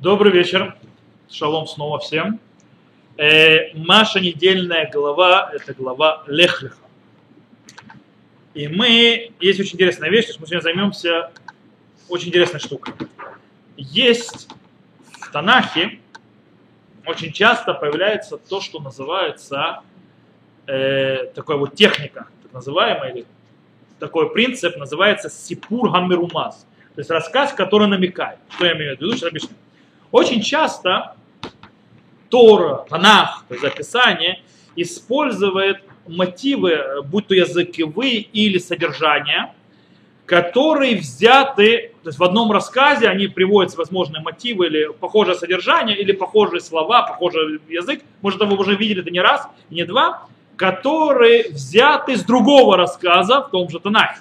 Добрый вечер. Шалом снова всем. Э, наша недельная глава – это глава Лехлиха. И мы, есть очень интересная вещь, что мы сегодня займемся очень интересной штукой. Есть в Танахе очень часто появляется то, что называется э, такая вот техника, так называемая, или такой принцип, называется сипур гаммерумаз. То есть рассказ, который намекает. Что я имею в виду? Сейчас объясню. Очень часто Тора, Танах, то есть записание, использует мотивы, будь то языковые или содержания, которые взяты, то есть в одном рассказе они приводятся возможные мотивы или похожее содержание, или похожие слова, похожий язык, может, вы уже видели это не раз, не два, которые взяты с другого рассказа в том же Танахе.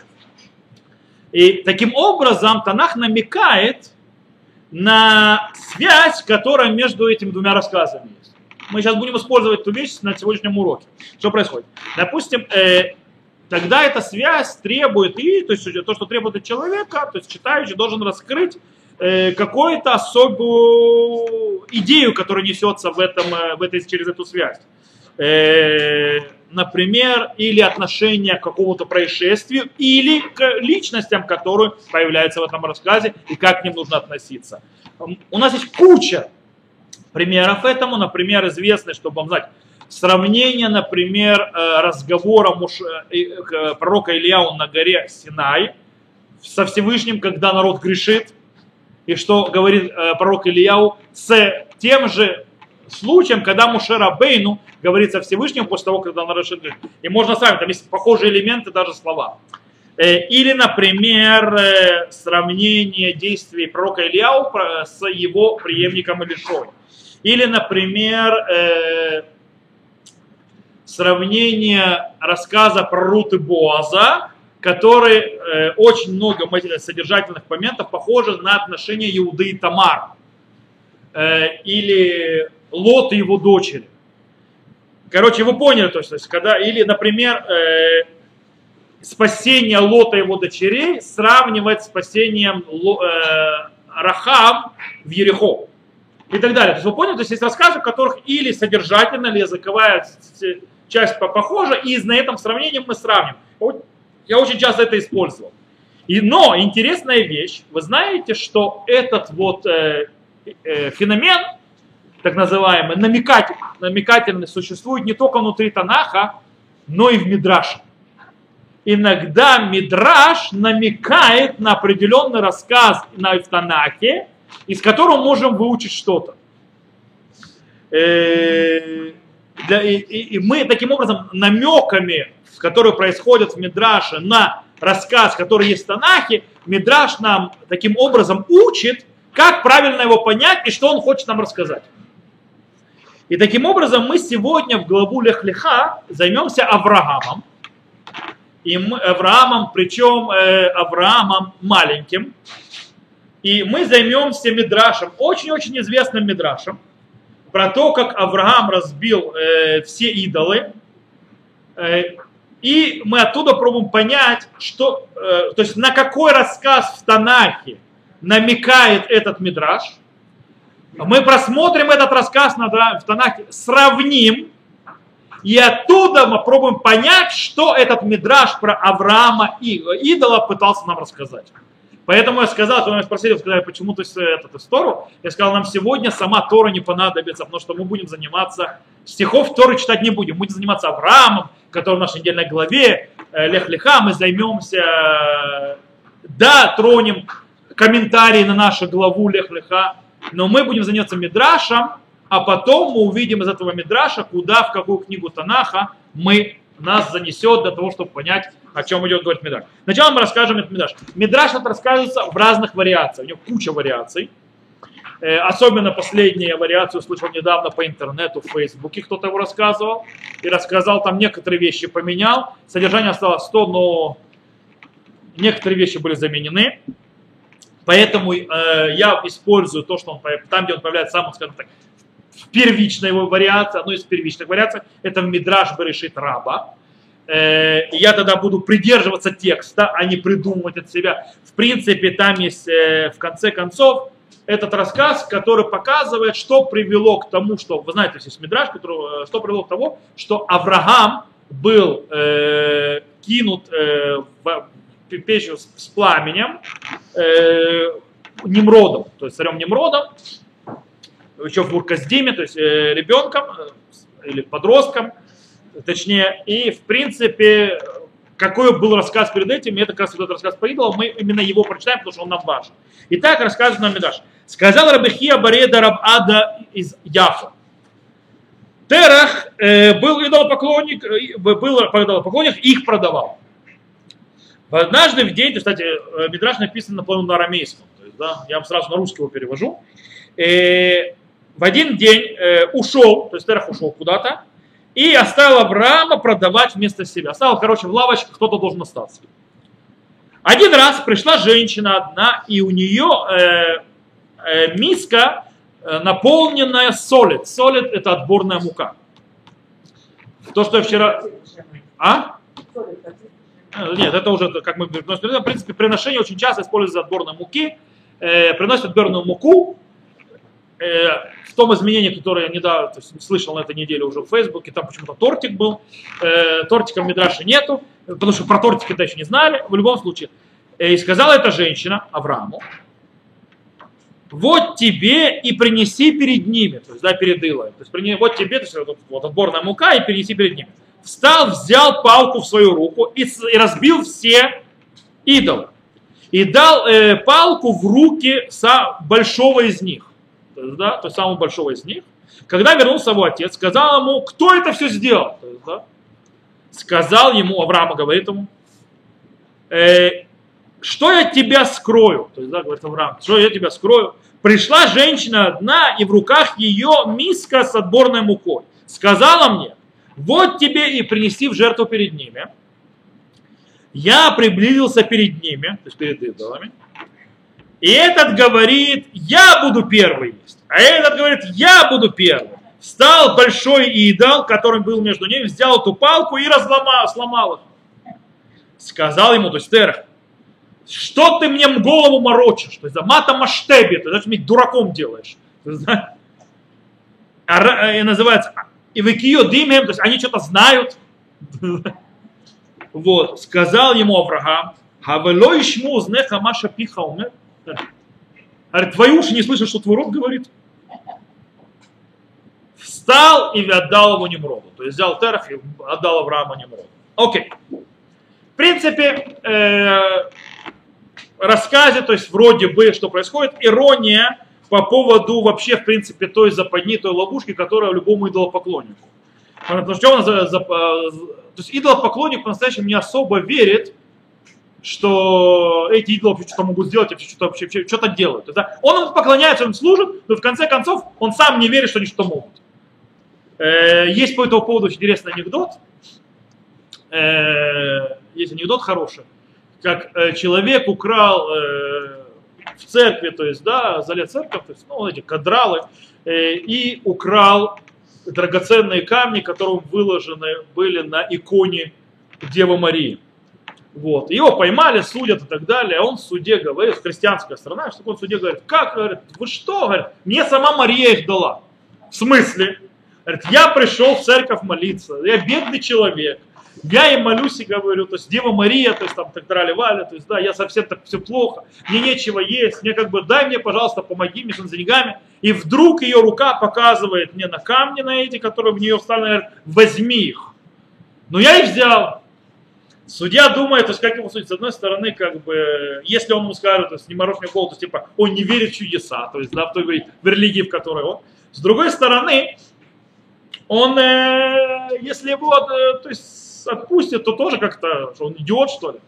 И таким образом Танах намекает на связь, которая между этими двумя рассказами есть. Мы сейчас будем использовать эту вещь на сегодняшнем уроке. Что происходит? Допустим, э, тогда эта связь требует, и то есть то, что требует от человека, то есть читающий должен раскрыть э, какую-то особую идею, которая несется в этом, э, в этой, через эту связь. Э, например, или отношение к какому-то происшествию, или к личностям, которые появляются в этом рассказе, и как к ним нужно относиться. У нас есть куча примеров этому. Например, известно, чтобы вам знать, сравнение, например, э, разговора муж, э, пророка Ильяу на горе Синай со Всевышним, когда народ грешит, и что говорит пророк Ильяу с тем же случаем, когда Мушера Бейну говорит со Всевышним после того, когда он решит И можно сами, там есть похожие элементы, даже слова. Э, или, например, э, сравнение действий пророка Ильяу с его преемником Илишой. Или, например, э, сравнение рассказа про Рут и Боаза, который очень много содержательных моментов похожи на отношения Иуды и Тамар. Или Лот и его дочери. Короче, вы поняли, то есть, когда, или, например, э, спасение Лота и его дочерей сравнивать с спасением э, Рахам в Ерехо и так далее. То есть вы поняли, то есть есть рассказы, в которых или содержательная, или языковая часть похожа, и на этом сравнении мы сравним. Я очень часто это использовал. И, но интересная вещь, вы знаете, что этот вот э, э, феномен, так называемый, намекатель, намекательный существует не только внутри Танаха, но и в Мидраше. Иногда Мидраш намекает на определенный рассказ на Танахе, из которого можем выучить что-то. Э, и мы таким образом намеками, которые происходят в Мидраше на рассказ, который есть в Танахе, Мидраш нам таким образом учит, как правильно его понять и что он хочет нам рассказать. И таким образом мы сегодня в главу Лехлиха займемся Авраамом. И мы, Авраамом, причем э, Авраамом маленьким. И мы займемся Мидрашем, очень-очень известным Мидрашем, про то, как Авраам разбил э, все идолы. Э, и мы оттуда пробуем понять, что, э, то есть на какой рассказ в Танахе намекает этот Мидраш – мы просмотрим этот рассказ в Танахе, сравним, и оттуда мы пробуем понять, что этот мидраж про Авраама и идола пытался нам рассказать. Поэтому я сказал, когда меня спросили, сказали, почему ты эту историю, я сказал, нам сегодня сама Тора не понадобится, потому что мы будем заниматься, стихов Торы читать не будем, будем заниматься Авраамом, который в нашей недельной главе, э, Лех Леха, мы займемся, э, да, тронем комментарии на нашу главу Лех Леха, но мы будем заняться Мидрашем, а потом мы увидим из этого Мидраша, куда, в какую книгу Танаха мы нас занесет для того, чтобы понять, о чем идет говорить Мидраш. Сначала мы расскажем этот Мидраш. Мидраш это рассказывается в разных вариациях, у него куча вариаций. Э, особенно последнюю вариацию услышал недавно по интернету, в Фейсбуке кто-то его рассказывал. И рассказал, там некоторые вещи поменял. Содержание осталось 100, но некоторые вещи были заменены. Поэтому э, я использую то, что он там, где он появляется сам, скажем так, в первичной его вариации, одной из первичных вариаций, это в Мидраш Берешит Раба. Э, я тогда буду придерживаться текста, а не придумывать от себя. В принципе, там есть, э, в конце концов, этот рассказ, который показывает, что привело к тому, что, вы знаете, есть Мидраш, который, э, что привело к тому, что Авраам был э, кинут э, в печь с пламенем э, Немродом, то есть царем Немродом, еще в Бурказдиме, то есть э, ребенком э, или подростком, точнее, и в принципе, какой был рассказ перед этим, это как раз этот рассказ по идолам, мы именно его прочитаем, потому что он нам важен. Итак, рассказывает нам Медаш. Сказал Рабихия Бареда Раб из Яфа. Терах э, был идолопоклонник, э, был идолопоклонник, их продавал. Однажды в день, кстати, э, Мидраш написан наполовину на арамейском, то есть, да, я вам сразу на русский его перевожу. Э, в один день э, ушел, то есть Терах ушел куда-то, и оставил Авраама продавать вместо себя. Оставил, короче, в лавочке, кто-то должен остаться. Один раз пришла женщина одна, и у нее э, э, миска наполненная солид. Солид это отборная мука. То, что я вчера... А? Э, нет, это уже, как мы в принципе, приношение очень часто используется отборной муки. Э, приносят отборную муку, э, в том изменении, которое я недавно то есть, слышал на этой неделе уже в Фейсбуке, там почему-то тортик был. Э, тортика в Мидраше нету, потому что про тортик это еще не знали. В любом случае. Э, и сказала эта женщина Аврааму, вот тебе и принеси перед ними, то есть да, перед Илой. То есть вот тебе, то есть вот, вот отборная мука и принеси перед ними встал, взял палку в свою руку и, и разбил все идолы. И дал э, палку в руки со большого из них, да, то есть самого большого из них. Когда вернулся его отец, сказал ему, кто это все сделал? Есть, да, сказал ему, Авраама говорит ему, э, что я тебя скрою? То есть, да, говорит Авраам, что я тебя скрою? Пришла женщина одна, и в руках ее миска с отборной мукой. Сказала мне, вот тебе и принести в жертву перед ними. Я приблизился перед ними, то есть перед идолами. И этот говорит, я буду первый есть. А этот говорит, я буду первый. Встал большой идол, который был между ними, взял эту палку и разломал, сломал их. Сказал ему, то есть Терах, что ты мне голову морочишь? То есть за мата маштеби, ты знаешь, меня дураком делаешь. И называется и векио димем, то есть они что-то знают. Вот, сказал ему Авраам, Хавело ишму знеха маша пиха умер. Говорит, твои уши не слышат, что твой рот говорит. Встал и отдал его Немроду. То есть взял Терах и отдал Авраама Немроду. Окей. В принципе, э, рассказе, то есть вроде бы, что происходит, ирония по поводу вообще, в принципе, той западни, той ловушки, которая любому идолопоклоннику. Потому что он, за, за, то есть идолопоклонник по-настоящему не особо верит, что эти идолы вообще что-то могут сделать, вообще что-то, вообще, что-то делают. Да? Он ему поклоняется, он служит, но в конце концов он сам не верит, что они что-то могут. Э, есть по этому поводу очень интересный анекдот. Э, есть анекдот хороший. Как э, человек украл в церкви, то есть, да, залез церковь, то есть, ну, эти кадралы, э, и украл драгоценные камни, которые выложены были на иконе Девы Марии. Вот. Его поймали, судят и так далее. А он в суде говорит, христианская страна, что он в суде говорит, как, говорит, вы что, говорит, мне сама Мария их дала. В смысле? Говорит, я пришел в церковь молиться, я бедный человек, я им молюсь и говорю, то есть Дева Мария, то есть там так драли Валя, то есть да, я совсем так все плохо, мне нечего есть, мне как бы дай мне, пожалуйста, помоги мне с деньгами. И вдруг ее рука показывает мне на камни на эти, которые в нее встали, говорит, возьми их. Но я их взял. Судья думает, то есть как ему судить, с одной стороны, как бы, если он ему скажет, то есть не морочь мне голову, то есть типа он не верит в чудеса, то есть да, в той в религии, в которой он. С другой стороны, он, э, если его, э, то есть отпустит, то тоже как-то, что он идиот, что ли.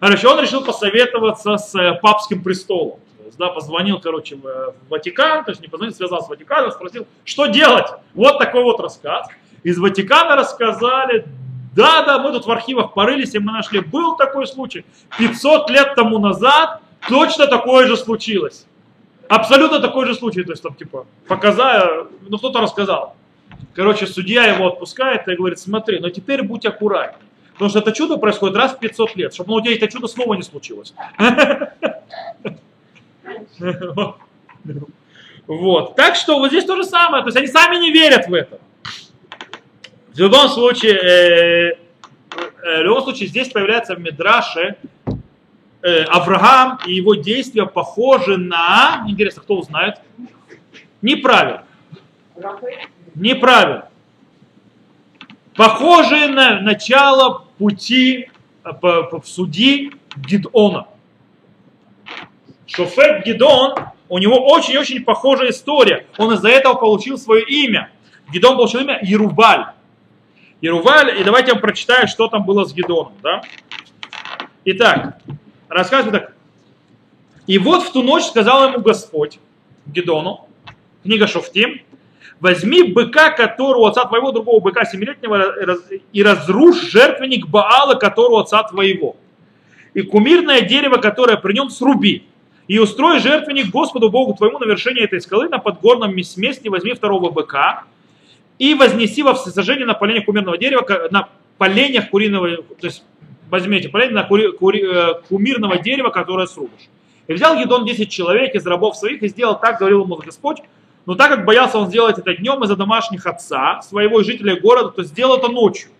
Короче, он решил посоветоваться с э, папским престолом. То есть, да, позвонил, короче, в Ватикан, то есть не позвонил, связался с Ватиканом, спросил, что делать. Вот такой вот рассказ. Из Ватикана рассказали, да, да, мы тут в архивах порылись, и мы нашли, был такой случай. 500 лет тому назад точно такое же случилось. Абсолютно такой же случай, то есть там типа, показая, ну кто-то рассказал. Короче, судья его отпускает и говорит, смотри, но теперь будь аккуратнее. Потому что это чудо происходит раз в 500 лет, чтобы ну, у тебя это чудо снова не случилось. Вот. Так что вот здесь то же самое. То есть они сами не верят в это. В любом случае, э, э, в любом случае здесь появляется в Мидраше э, Авраам и его действия похожи на, интересно, кто узнает, неправильно. Неправильно. Похожие на начало пути э, в суди Гидона. Шофет Гидон, у него очень-очень похожая история. Он из-за этого получил свое имя. Гидон получил имя Ерубаль. Еруваль, и давайте я вам прочитаю, что там было с Гидоном. Да? Итак, рассказываю так. И вот в ту ночь сказал ему Господь, Гидону, книга Шофтим, возьми быка, которого отца твоего, другого быка семилетнего, и разрушь жертвенник Баала, которого отца твоего. И кумирное дерево, которое при нем, сруби. И устрой жертвенник Господу Богу твоему на вершине этой скалы, на подгорном месте возьми второго быка, и вознеси во всесожжение на поленях кумирного дерева, на поленях куриного, то есть возьмите поленья на кури, кури, э, кумирного дерева, которое срубишь. И взял Едон 10 человек из рабов своих и сделал так, говорил ему Господь, но так как боялся он сделать это днем из-за домашних отца, своего и жителей города, то сделал это ночью.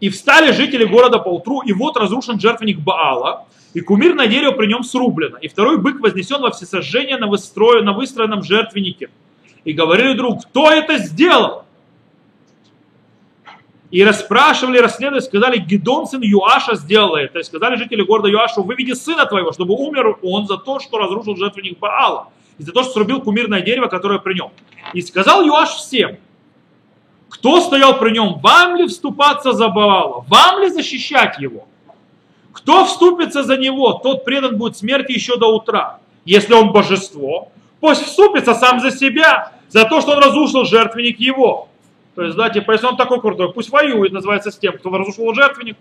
И встали жители города по утру, и вот разрушен жертвенник Баала, и кумирное дерево при нем срублено, и второй бык вознесен во всесожжение на, выстроен, на выстроенном жертвеннике. И говорили друг, кто это сделал? И расспрашивали, расследовали, сказали, Гедон сын Юаша сделал это. То есть сказали жители города Юашу, выведи сына твоего, чтобы умер он за то, что разрушил жертвенник Баала. И за то, что срубил кумирное дерево, которое при нем. И сказал Юаш всем, кто стоял при нем, вам ли вступаться за Баала, вам ли защищать его? Кто вступится за него, тот предан будет смерти еще до утра. Если он божество, пусть вступится сам за себя, за то, что он разрушил жертвенник его. То есть, типа, если он такой крутой, пусть воюет, называется, с тем, кто разрушил жертвенник.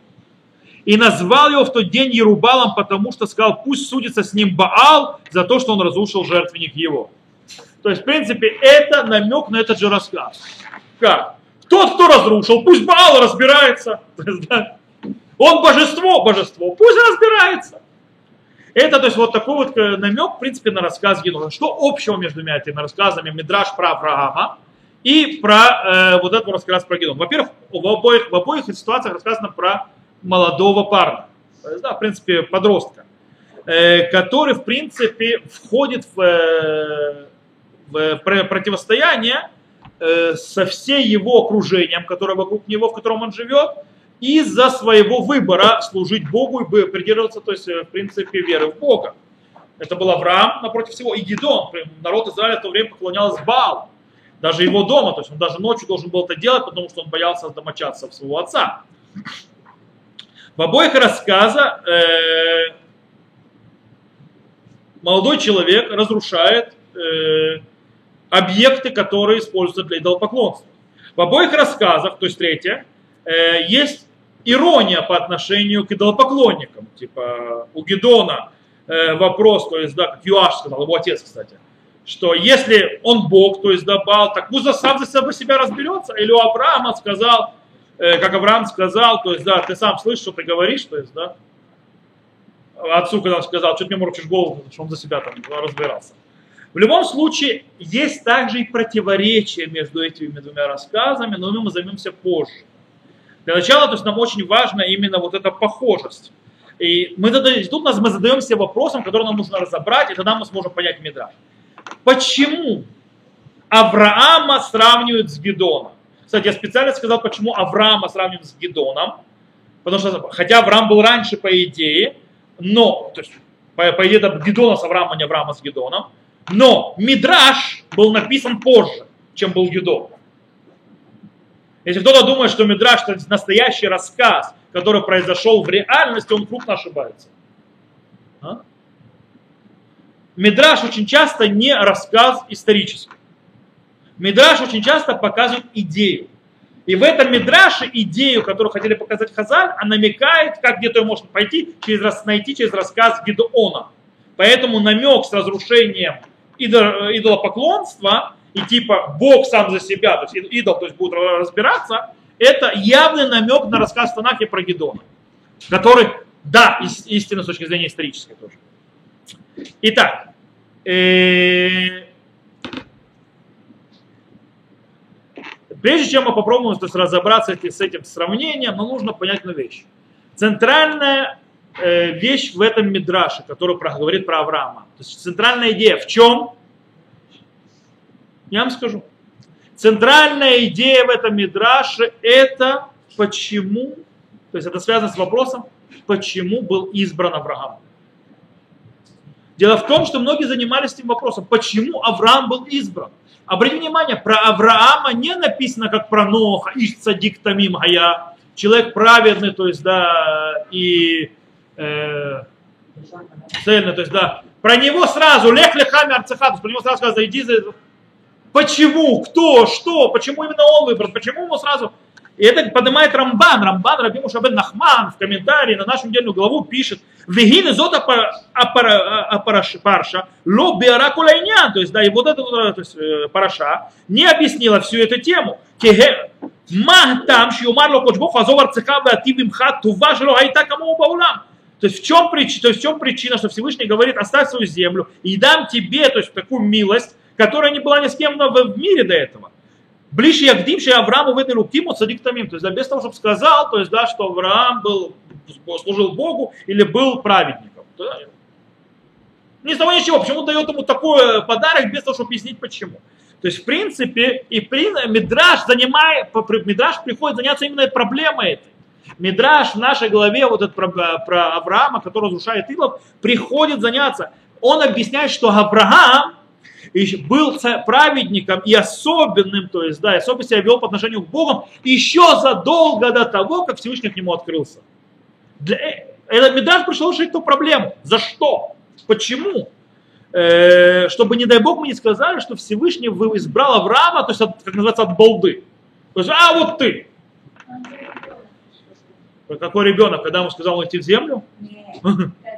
И назвал его в тот день Ерубалом, потому что сказал, пусть судится с ним Баал за то, что он разрушил жертвенник его. То есть, в принципе, это намек на этот же рассказ. Как? Тот, кто разрушил, пусть Баал разбирается. Он божество, божество, пусть разбирается. Это, то есть, вот такой вот э, намек, в принципе, на рассказ Генона. Что общего между этими рассказами Мидраш про Авраама и про э, вот этот рассказ про Генон? Во-первых, в обоих, в обоих ситуациях рассказано про молодого парня, есть, да, в принципе, подростка, э, который, в принципе, входит в, э, в противостояние э, со всей его окружением, которое вокруг него, в котором он живет, из-за своего выбора служить Богу и придерживаться, то есть, э, в принципе, веры в Бога. Это был Авраам напротив всего, и Гидон. Народ Израиля в то время поклонялся Баалу. Даже его дома, то есть он даже ночью должен был это делать, потому что он боялся домочадцев своего отца. В обоих рассказах э, молодой человек разрушает э, объекты, которые используются для идолопоклонства. В обоих рассказах, то есть третье, э, есть ирония по отношению к идолопоклонникам. Типа у Гедона вопрос, то есть, да, как Юаш сказал, его отец, кстати, что если он Бог, то есть да, Бал, так пусть сам за себя, себя разберется. Или у Авраама сказал, как Авраам сказал, то есть, да, ты сам слышишь, что ты говоришь, то есть, да, отцу, когда он сказал, что ты мне морочишь голову, что он за себя там разбирался. В любом случае, есть также и противоречие между этими двумя рассказами, но мы займемся позже. Для начала, то есть нам очень важна именно вот эта похожесть. И мы тут нас, мы задаемся вопросом, который нам нужно разобрать, и тогда мы сможем понять Мидраш. Почему Авраама сравнивают с Гедоном? Кстати, я специально сказал, почему Авраама сравнивают с Гедоном. Потому что, хотя Авраам был раньше по идее, но, то есть, по, по идее, это Гедона с Авраамом, а не Авраама с Гедоном, но Мидраш был написан позже, чем был Гедон. Если кто-то думает, что Мидраш это настоящий рассказ, который произошел в реальности, он крупно ошибается. А? Мидраш очень часто не рассказ исторический. Мидраш очень часто показывает идею. И в этом Мидраше идею, которую хотели показать Хазаль, она намекает, как где-то можно пойти, через, найти через рассказ Гедеона. Поэтому намек с разрушением идолопоклонства и типа Бог сам за себя, то есть идол то есть будет разбираться, это явный намек на рассказ Танахи про Гедона, который, да, истинно с точки зрения исторической тоже. Итак, э, прежде чем мы попробуем то есть, разобраться с этим сравнением, нам нужно понять одну вещь. Центральная э, вещь в этом мидраше, который говорит про Авраама. То есть центральная идея в чем? Я вам скажу. Центральная идея в этом мидраше это почему, то есть это связано с вопросом, почему был избран Авраам. Дело в том, что многие занимались этим вопросом, почему Авраам был избран. Обратите внимание, про Авраама не написано, как про Ноха, Иш Цадик Тамим Гая, человек праведный, то есть, да, и э, цельный, то есть, да, про него сразу, лех лехами арцехат, про него сразу сказано, иди за... Почему? Кто? Что? Почему именно он выбран? Почему ему сразу и это поднимает Рамбан. Рамбан Раби Мушабен Нахман в комментарии на нашу недельную главу пишет, Вегин зота парша, ло биара кулайнян, то есть, да, и вот эта то есть, э, параша не объяснила всю эту тему. Махтам, шиумар ло кочбох, азовар цеха вативим хат, тува шло хайта кому баулам. То есть, в чем причина, то есть в чем причина, что Всевышний говорит, оставь свою землю и дам тебе, то есть такую милость, которая не была ни с кем в мире до этого. Ближе я к что Аврааму выдали Киму цадик тамим. То есть, да, без того, чтобы сказал, то есть, да, что Авраам был, служил Богу или был праведником. Да, ни с того ничего. Почему дает ему такой подарок, без того, чтобы объяснить почему. То есть, в принципе, и при, Мидраш, занимает, Мидраш приходит заняться именно проблемой этой. Мидраш в нашей главе, вот этот про, про Авраама, который разрушает идолов, приходит заняться. Он объясняет, что Авраам и был праведником и особенным, то есть, да, особенно себя вел по отношению к Богу еще задолго до того, как Всевышний к нему открылся. Для, э, этот Медаш пришел решить эту проблему. За что? Почему? Э, чтобы, не дай Бог, мы не сказали, что Всевышний избрал Авраама, то есть, от, как называется, от балды. То есть, а вот ты. Какой ребенок, когда ему сказал идти в землю? Нет.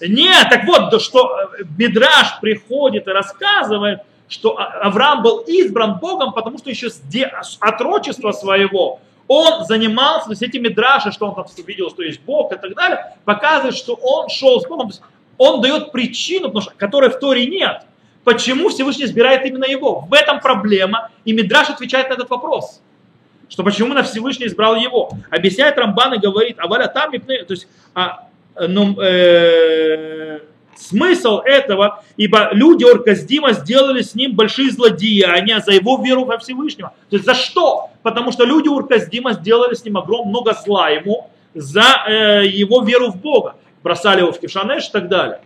Нет, так вот, что э, Мидраш приходит и рассказывает, что а, Авраам был избран Богом, потому что еще с отрочества своего он занимался, то есть эти что он там видел, что есть Бог и так далее, показывает, что он шел с Богом. Он дает причину, потому что, которой в Торе нет. Почему Всевышний избирает именно его? В этом проблема, и Мидраш отвечает на этот вопрос. Что почему на Всевышний избрал его? Объясняет Рамбан и говорит, а валя там, то есть а, но, э, смысл этого, ибо люди Орказдима сделали с ним большие злодеяния за его веру во Всевышнего. То есть за что? Потому что люди Урказдима сделали с ним огромное много зла ему за э, его веру в Бога. Бросали его в Кишанеш и так далее.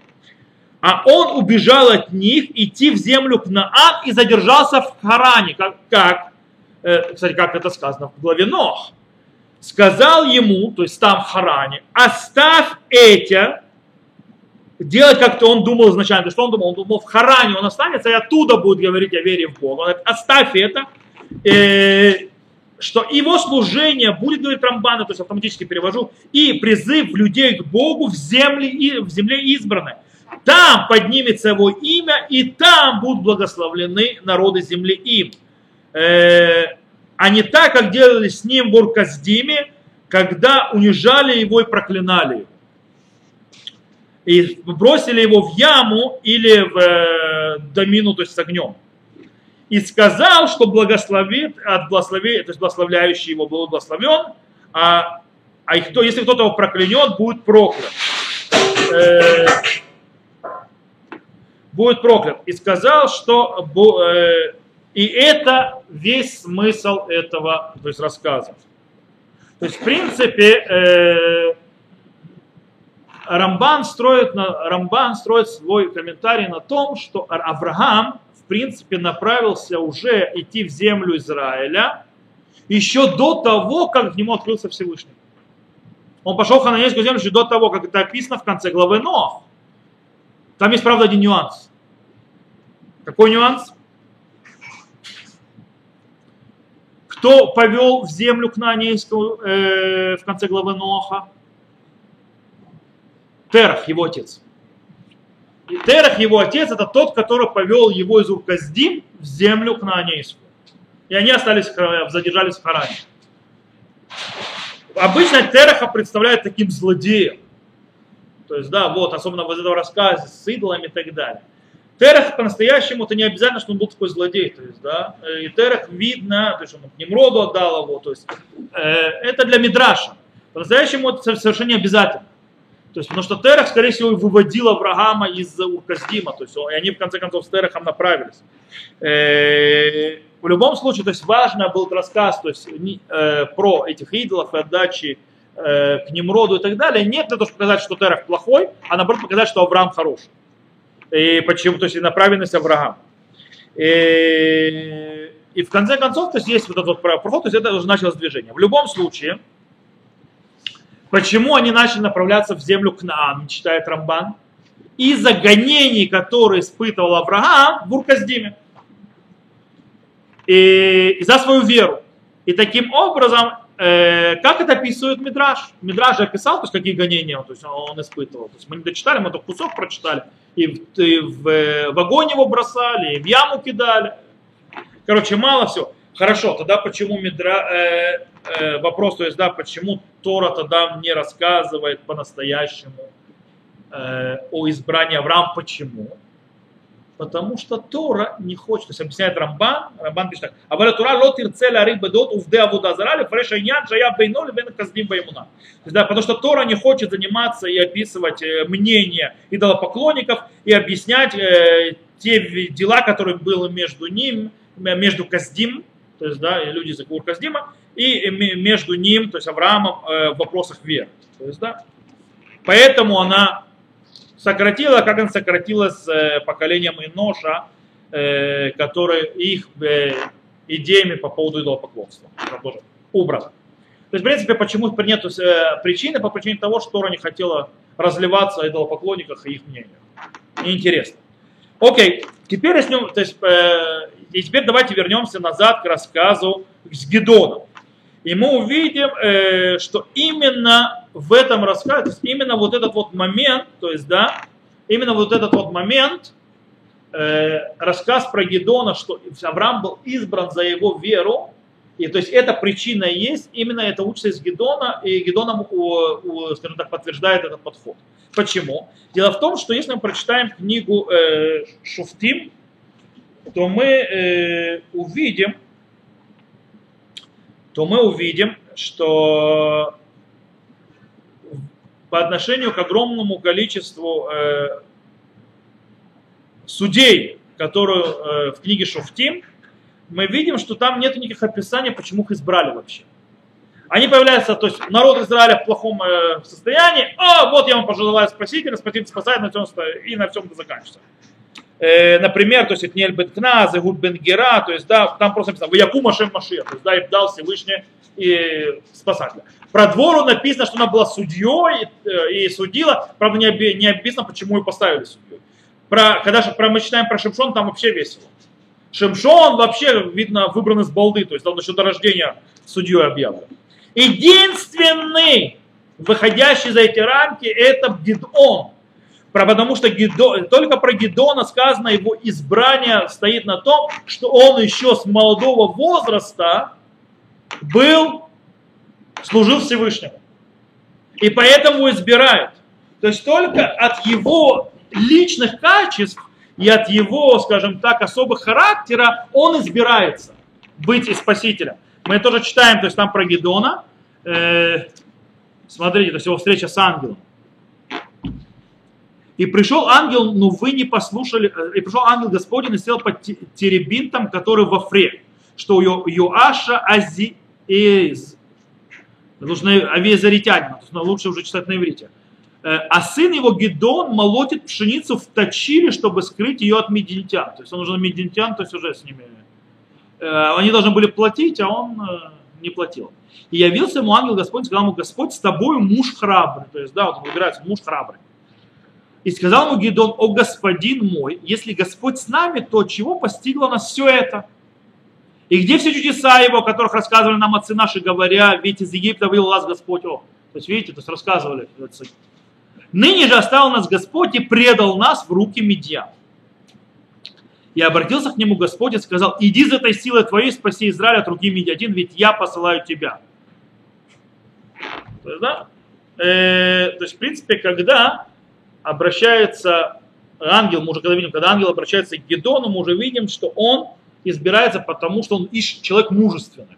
А он убежал от них идти в землю к Наан и задержался в Харане. Как, как э, кстати, как это сказано в главе Нох сказал ему, то есть там в Харане, оставь эти, делать как-то он думал изначально, то есть что он думал? Он думал, в Харане он останется, и оттуда будет говорить о вере в Бога. Он говорит, оставь это, э, что его служение будет, говорит Рамбана, то есть автоматически перевожу, и призыв людей к Богу в земле, в земле избранной. Там поднимется его имя, и там будут благословлены народы земли им. Э, а не так, как делали с ним в Урказдиме, когда унижали его и проклинали его. И бросили его в яму или в э, домину, то есть с огнем. И сказал, что благословит, от благословения, то есть благословляющий его был благословен, а, а кто, если кто-то его проклянет, будет проклят. Э, будет проклят. И сказал, что э, и это весь смысл этого то есть, рассказа. То есть, в принципе, э, Рамбан, строит на, Рамбан строит свой комментарий на том, что Авраам, в принципе, направился уже идти в землю Израиля еще до того, как к нему открылся Всевышний. Он пошел в Хананейскую землю еще до того, как это описано в конце главы Нох. Там есть, правда, один нюанс. Какой нюанс? Кто повел в землю кнанейскую э, в конце главы Ноха? Терах, его отец. И Терах, его отец, это тот, который повел его из Урказдим в землю кнанейскую. И они остались, задержались в Харане. Обычно Тераха представляет таким злодеем. То есть, да, вот, особенно в этом рассказе с идолами и так далее. Терах по-настоящему это не обязательно, что он был такой злодей. То есть, да, и Терах видно, то есть он к Немроду отдал его. То есть, э, это для Мидраша. По-настоящему это совершенно не обязательно. То есть, потому что Терах, скорее всего, выводил Авраама из Урказдима. То есть, и они, в конце концов, с Терахом направились. Э, в любом случае, то есть, важно был рассказ то есть, э, про этих идолов и отдачи э, к Немроду и так далее. Нет для того, чтобы показать, что Терах плохой, а наоборот показать, что Авраам хороший. И почему, то есть, направленность Авраама. И, и в конце концов, то есть, есть вот этот вот проход, то есть, это уже началось движение. В любом случае, Почему они начали направляться в землю Кнаан, читает Рамбан? Из-за гонений, которые испытывал Авраам в Урказдиме. И, и за свою веру. И таким образом, э, как это описывает? Мидраш же описал, то есть какие гонения он, то есть он испытывал. То есть мы не дочитали, мы только кусок прочитали. И в, и в, в огонь его бросали, и в яму кидали. Короче, мало всего. Хорошо, тогда почему Мидра, э, э, вопрос, то есть, да, почему Тора тогда мне рассказывает по-настоящему э, о избрании Авраама, почему? Потому что Тора не хочет, то есть объясняет Рамбан, Рамбан пишет так, а валя Тора лот ирцеля рыбы дот увде авуда зарали, фреша ян жая бейноли бен каздим баймуна. Да, потому что Тора не хочет заниматься и описывать э, мнение идолопоклонников и объяснять э, те дела, которые было между ним, между Каздим, то есть, да, люди из Акур Каздима, и между ним, то есть Авраамом, э, в вопросах веры. То есть, да, поэтому она сократила, как она сократила с э, поколением Иноша, э, который их идеями по поводу идолопоклонства тоже убрала. То есть, в принципе, почему нет причины? По причине того, что Тора не хотела разливаться о идолопоклонниках и их мнениях. Неинтересно. Окей, теперь, если, то есть, и теперь давайте вернемся назад к рассказу с Гедоном. И мы увидим, э, что именно в этом рассказе, то есть именно вот этот вот момент, то есть, да, именно вот этот вот момент, э, рассказ про Гедона, что Авраам был избран за его веру, и то есть эта причина есть, именно это учится из Гедона, и Гедоном, скажем так, подтверждает этот подход. Почему? Дело в том, что если мы прочитаем книгу э, Шуфтим, то мы э, увидим, то мы увидим, что по отношению к огромному количеству э, судей, которые э, в книге Шуфтим, мы видим, что там нет никаких описаний, почему их избрали вообще. Они появляются, то есть народ Израиля в плохом э, состоянии, а вот я вам пожелаю спасителя, спаситель спасает, на всем, и на всем это заканчивается. Э, например, то есть это не Беткна, Загуд Бенгера, то есть, да, там просто написано, Якума Шем Машия, то есть, да, и дал Всевышний и спасателя. Про двору написано, что она была судьей и, э, и судила, правда, не, оби, не описано, почему ее поставили судьей. Про, когда про, мы читаем про Шимшон, там вообще весело. Шимшон вообще, видно, выбран из балды, то есть он еще до рождения судьей объявлен. Единственный, выходящий за эти рамки, это Гидон, потому что Гидо, только про Гедона сказано, его избрание стоит на том, что он еще с молодого возраста был, служил Всевышнему. И поэтому избирают. То есть только от его личных качеств и от его, скажем так, особых характера он избирается быть и спасителем. Мы тоже читаем, то есть там про Гедона. Э, смотрите, то есть его встреча с ангелом. И пришел ангел, но вы не послушали, э, и пришел ангел Господень и сел под теребинтом, который во фре, что у Йоаша Азиэз, нужно авиазаритянина, лучше уже читать на иврите. Э, а сын его Гедон молотит пшеницу в точиле, чтобы скрыть ее от мединтян. То есть он уже мединтян, то есть уже с ними. Э, они должны были платить, а он не платил. И явился ему ангел Господь, сказал ему, Господь с тобой муж храбрый. То есть, да, вот выбирается муж храбрый. И сказал ему Гедон, о господин мой, если Господь с нами, то чего постигло нас все это? И где все чудеса его, о которых рассказывали нам отцы наши, говоря, ведь из Египта вывел вас Господь. О, то есть, видите, то есть рассказывали отцы. Ныне же оставил нас Господь и предал нас в руки медьян. И обратился к нему Господь и сказал, иди за этой силой твоей, спаси Израиль от руки медиатин, ведь я посылаю тебя. То есть, да? э, то есть, в принципе, когда обращается ангел, мы уже когда видим, когда ангел обращается к Гедону, мы уже видим, что он избирается потому, что он ищет человек мужественный.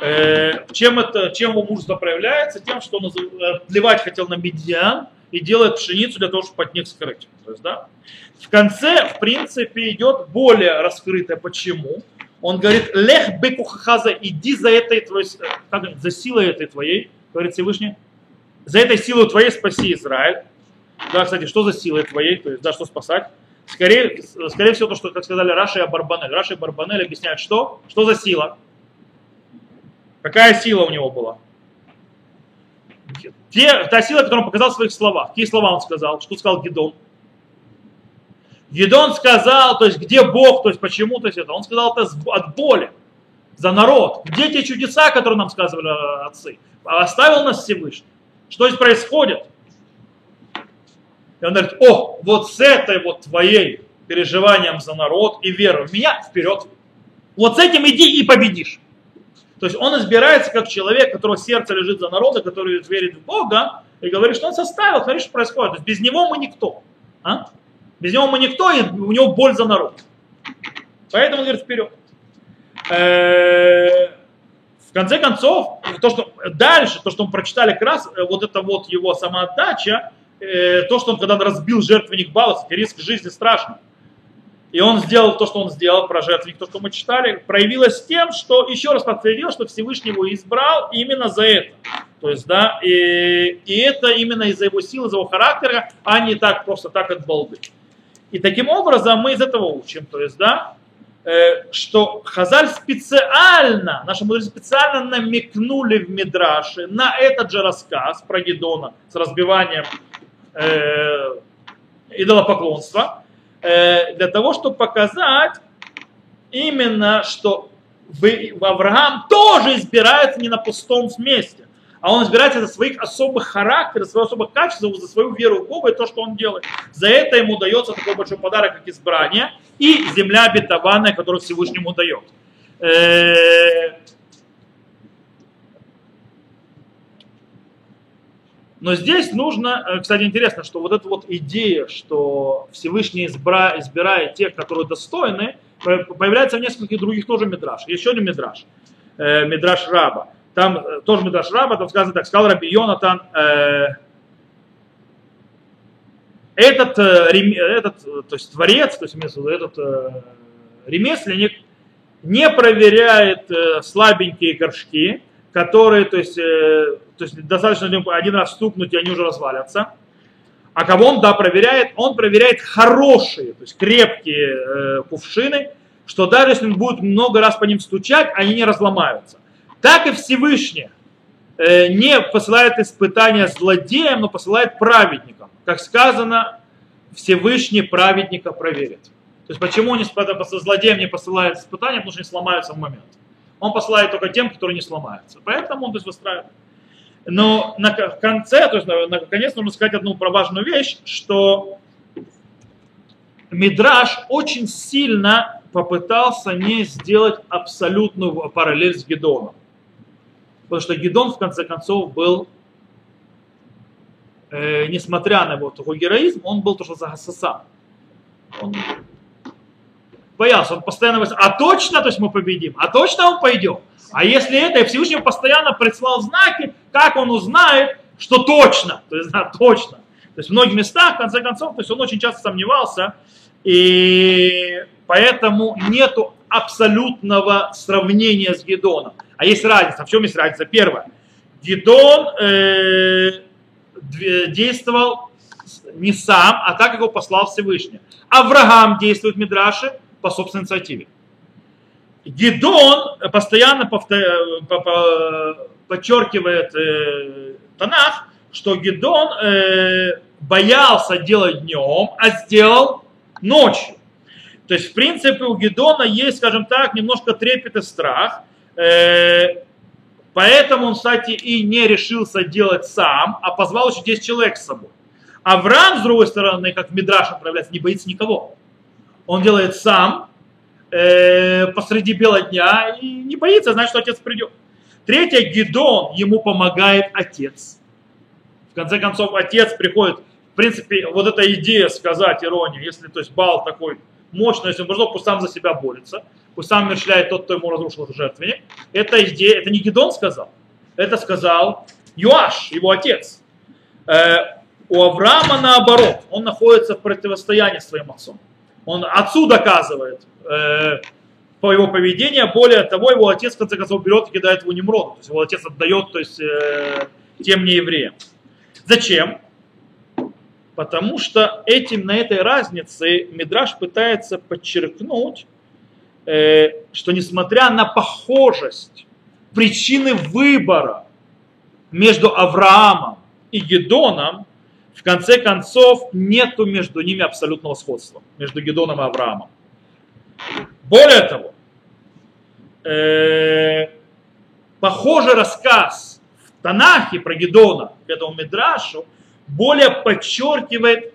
Э, чем, это, чем его мужество проявляется? Тем, что он э, плевать хотел на медиан и делает пшеницу для того, чтобы под них скрыть. То есть, да? В конце, в принципе, идет более раскрытое. Почему? Он говорит, лех бекухахаза, иди за этой твоей, как, за силой этой твоей, говорит Всевышний, за этой силой твоей спаси Израиль. Да, кстати, что за силой твоей, то есть, да, что спасать? Скорее, скорее всего, то, что, как сказали Раши и Барбанель. Раши и Барбанель объясняют, что? Что за сила? Какая сила у него была? Те, та сила, которую он показал в своих словах. Какие слова он сказал? Что сказал Гедон? Гедон сказал, то есть где Бог, то есть почему, то есть это. Он сказал это от боли, за народ. Где те чудеса, которые нам сказывали отцы? Оставил нас Всевышний. Что здесь происходит? И он говорит, о, вот с этой вот твоей переживанием за народ и верой в меня вперед. Вот с этим иди и победишь. То есть он избирается как человек, которого сердце лежит за народа, который верит в Бога, и говорит, что он составил, смотри, что происходит. То есть без него мы никто. А? Без него мы никто, и у него боль за народ. Поэтому он говорит, вперед. В конце концов, то, что дальше, то, что мы прочитали как раз, э, вот это вот его самоотдача, э, то, что он когда разбил жертвенник Балас, риск жизни страшный и он сделал то, что он сделал, про жертвенник, то, что мы читали, проявилось тем, что еще раз подтвердил, что Всевышний его избрал именно за это. То есть, да, и, и это именно из-за его силы, из-за его характера, а не так просто так от балды. И таким образом мы из этого учим, то есть, да, что Хазаль специально, наши мудрецы специально намекнули в Мидраше на этот же рассказ про Гедона с разбиванием э, идолопоклонства, Э, для того, чтобы показать именно, что Авраам тоже избирается не на пустом месте, а он избирается за своих особых характеров, своих особых качеств, за свою веру в Бога и то, что он делает. За это ему дается такой большой подарок, как избрание и земля обетованная, которую Всевышнему дает. Э, Но здесь нужно, э, кстати, интересно, что вот эта вот идея, что Всевышний избра, избирает тех, которые достойны, появляется в нескольких других тоже мидраш. Еще один мидраш, э, мидраш раба. Там э, тоже мидраш раба, там сказано так, сказал Раби Йонатан, э, этот, э, этот, то есть творец, то есть этот э, ремесленник не проверяет э, слабенькие горшки, которые, то есть, э, то есть достаточно один раз стукнуть, и они уже развалятся. А кого он, да, проверяет? Он проверяет хорошие, то есть крепкие э, кувшины, что даже если он будет много раз по ним стучать, они не разломаются. Так и Всевышний э, не посылает испытания злодеям, но посылает праведникам. Как сказано, Всевышний праведника проверит. То есть почему не злодеям не посылает испытания? Потому что они сломаются в момент. Он посылает только тем, которые не сломаются. Поэтому он то есть, выстраивает. Но на, конце, то есть наконец нужно сказать одну важную вещь, что Мидраш очень сильно попытался не сделать абсолютную параллель с Гедоном. Потому что Гедон, в конце концов, был, э, несмотря на его такой героизм, он был то, что за сам. Он боялся, он постоянно говорил, а точно, то есть мы победим, а точно он пойдет. А если это, и Всевышний постоянно прислал знаки, как он узнает, что точно, то есть да, точно. То есть в многих местах, в конце концов, то есть он очень часто сомневался, и поэтому нету абсолютного сравнения с Гедоном. А есть разница. В чем есть разница? Первое. Гедон э, действовал не сам, а так, как его послал Всевышний. Авраам действует в Мидраше по собственной инициативе. Гедон постоянно подчеркивает э, Танах, что Гедон э, боялся делать днем, а сделал ночью. То есть, в принципе, у Гедона есть, скажем так, немножко трепет и страх. Э, поэтому он, кстати, и не решился делать сам, а позвал еще 10 человек с собой. Авраам, с другой стороны, как Мидраш отправляется, не боится никого он делает сам э, посреди бела дня и не боится, знает, что отец придет. Третье, Гедон, ему помогает отец. В конце концов, отец приходит в принципе, вот эта идея сказать иронию, если, то есть, Бал такой мощный, если он божок, пусть сам за себя борется, пусть сам умерщвляет тот, кто ему разрушил этот жертвенник. Это идея, это не Гедон сказал, это сказал Юаш, его отец. Э, у Авраама наоборот, он находится в противостоянии с своим отцом. Он отцу доказывает э, по его поведению, более того, его отец в конце концов берет и кидает его Немроду. То есть его отец отдает то есть, э, тем неевреям. Зачем? Потому что этим, на этой разнице Мидраш пытается подчеркнуть, э, что несмотря на похожесть причины выбора между Авраамом и Гедоном, в конце концов нету между ними абсолютного сходства, между Гедоном и Авраамом. Более того, э, похожий рассказ в Танахе про Гедона, к этому Мидрашу, более подчеркивает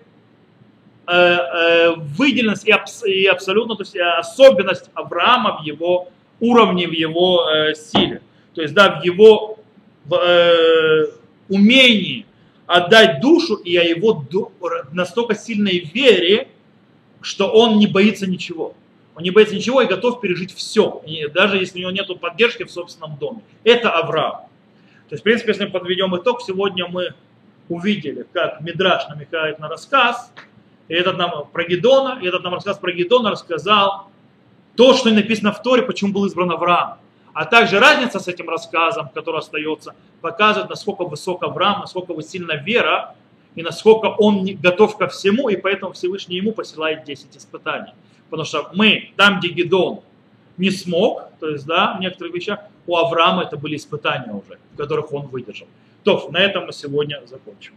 э, э, выделенность и, абс, и абсолютно, то есть особенность Авраама в его уровне, в его э, силе. То есть, да, в его в, э, умении отдать душу и о его настолько сильной вере, что он не боится ничего. Он не боится ничего и готов пережить все, и даже если у него нет поддержки в собственном доме. Это Авраам. То есть, в принципе, если мы подведем итог, сегодня мы увидели, как Мидраш намекает на рассказ, и этот нам про Гедона, и этот нам рассказ про Гедона рассказал то, что написано в Торе, почему был избран Авраам. А также разница с этим рассказом, который остается, показывает, насколько высок Авраам, насколько сильна вера, и насколько он готов ко всему, и поэтому Всевышний ему посылает 10 испытаний. Потому что мы, там, где Гедон не смог, то есть, да, в некоторых вещах, у Авраама это были испытания уже, в которых он выдержал. То, на этом мы сегодня закончим.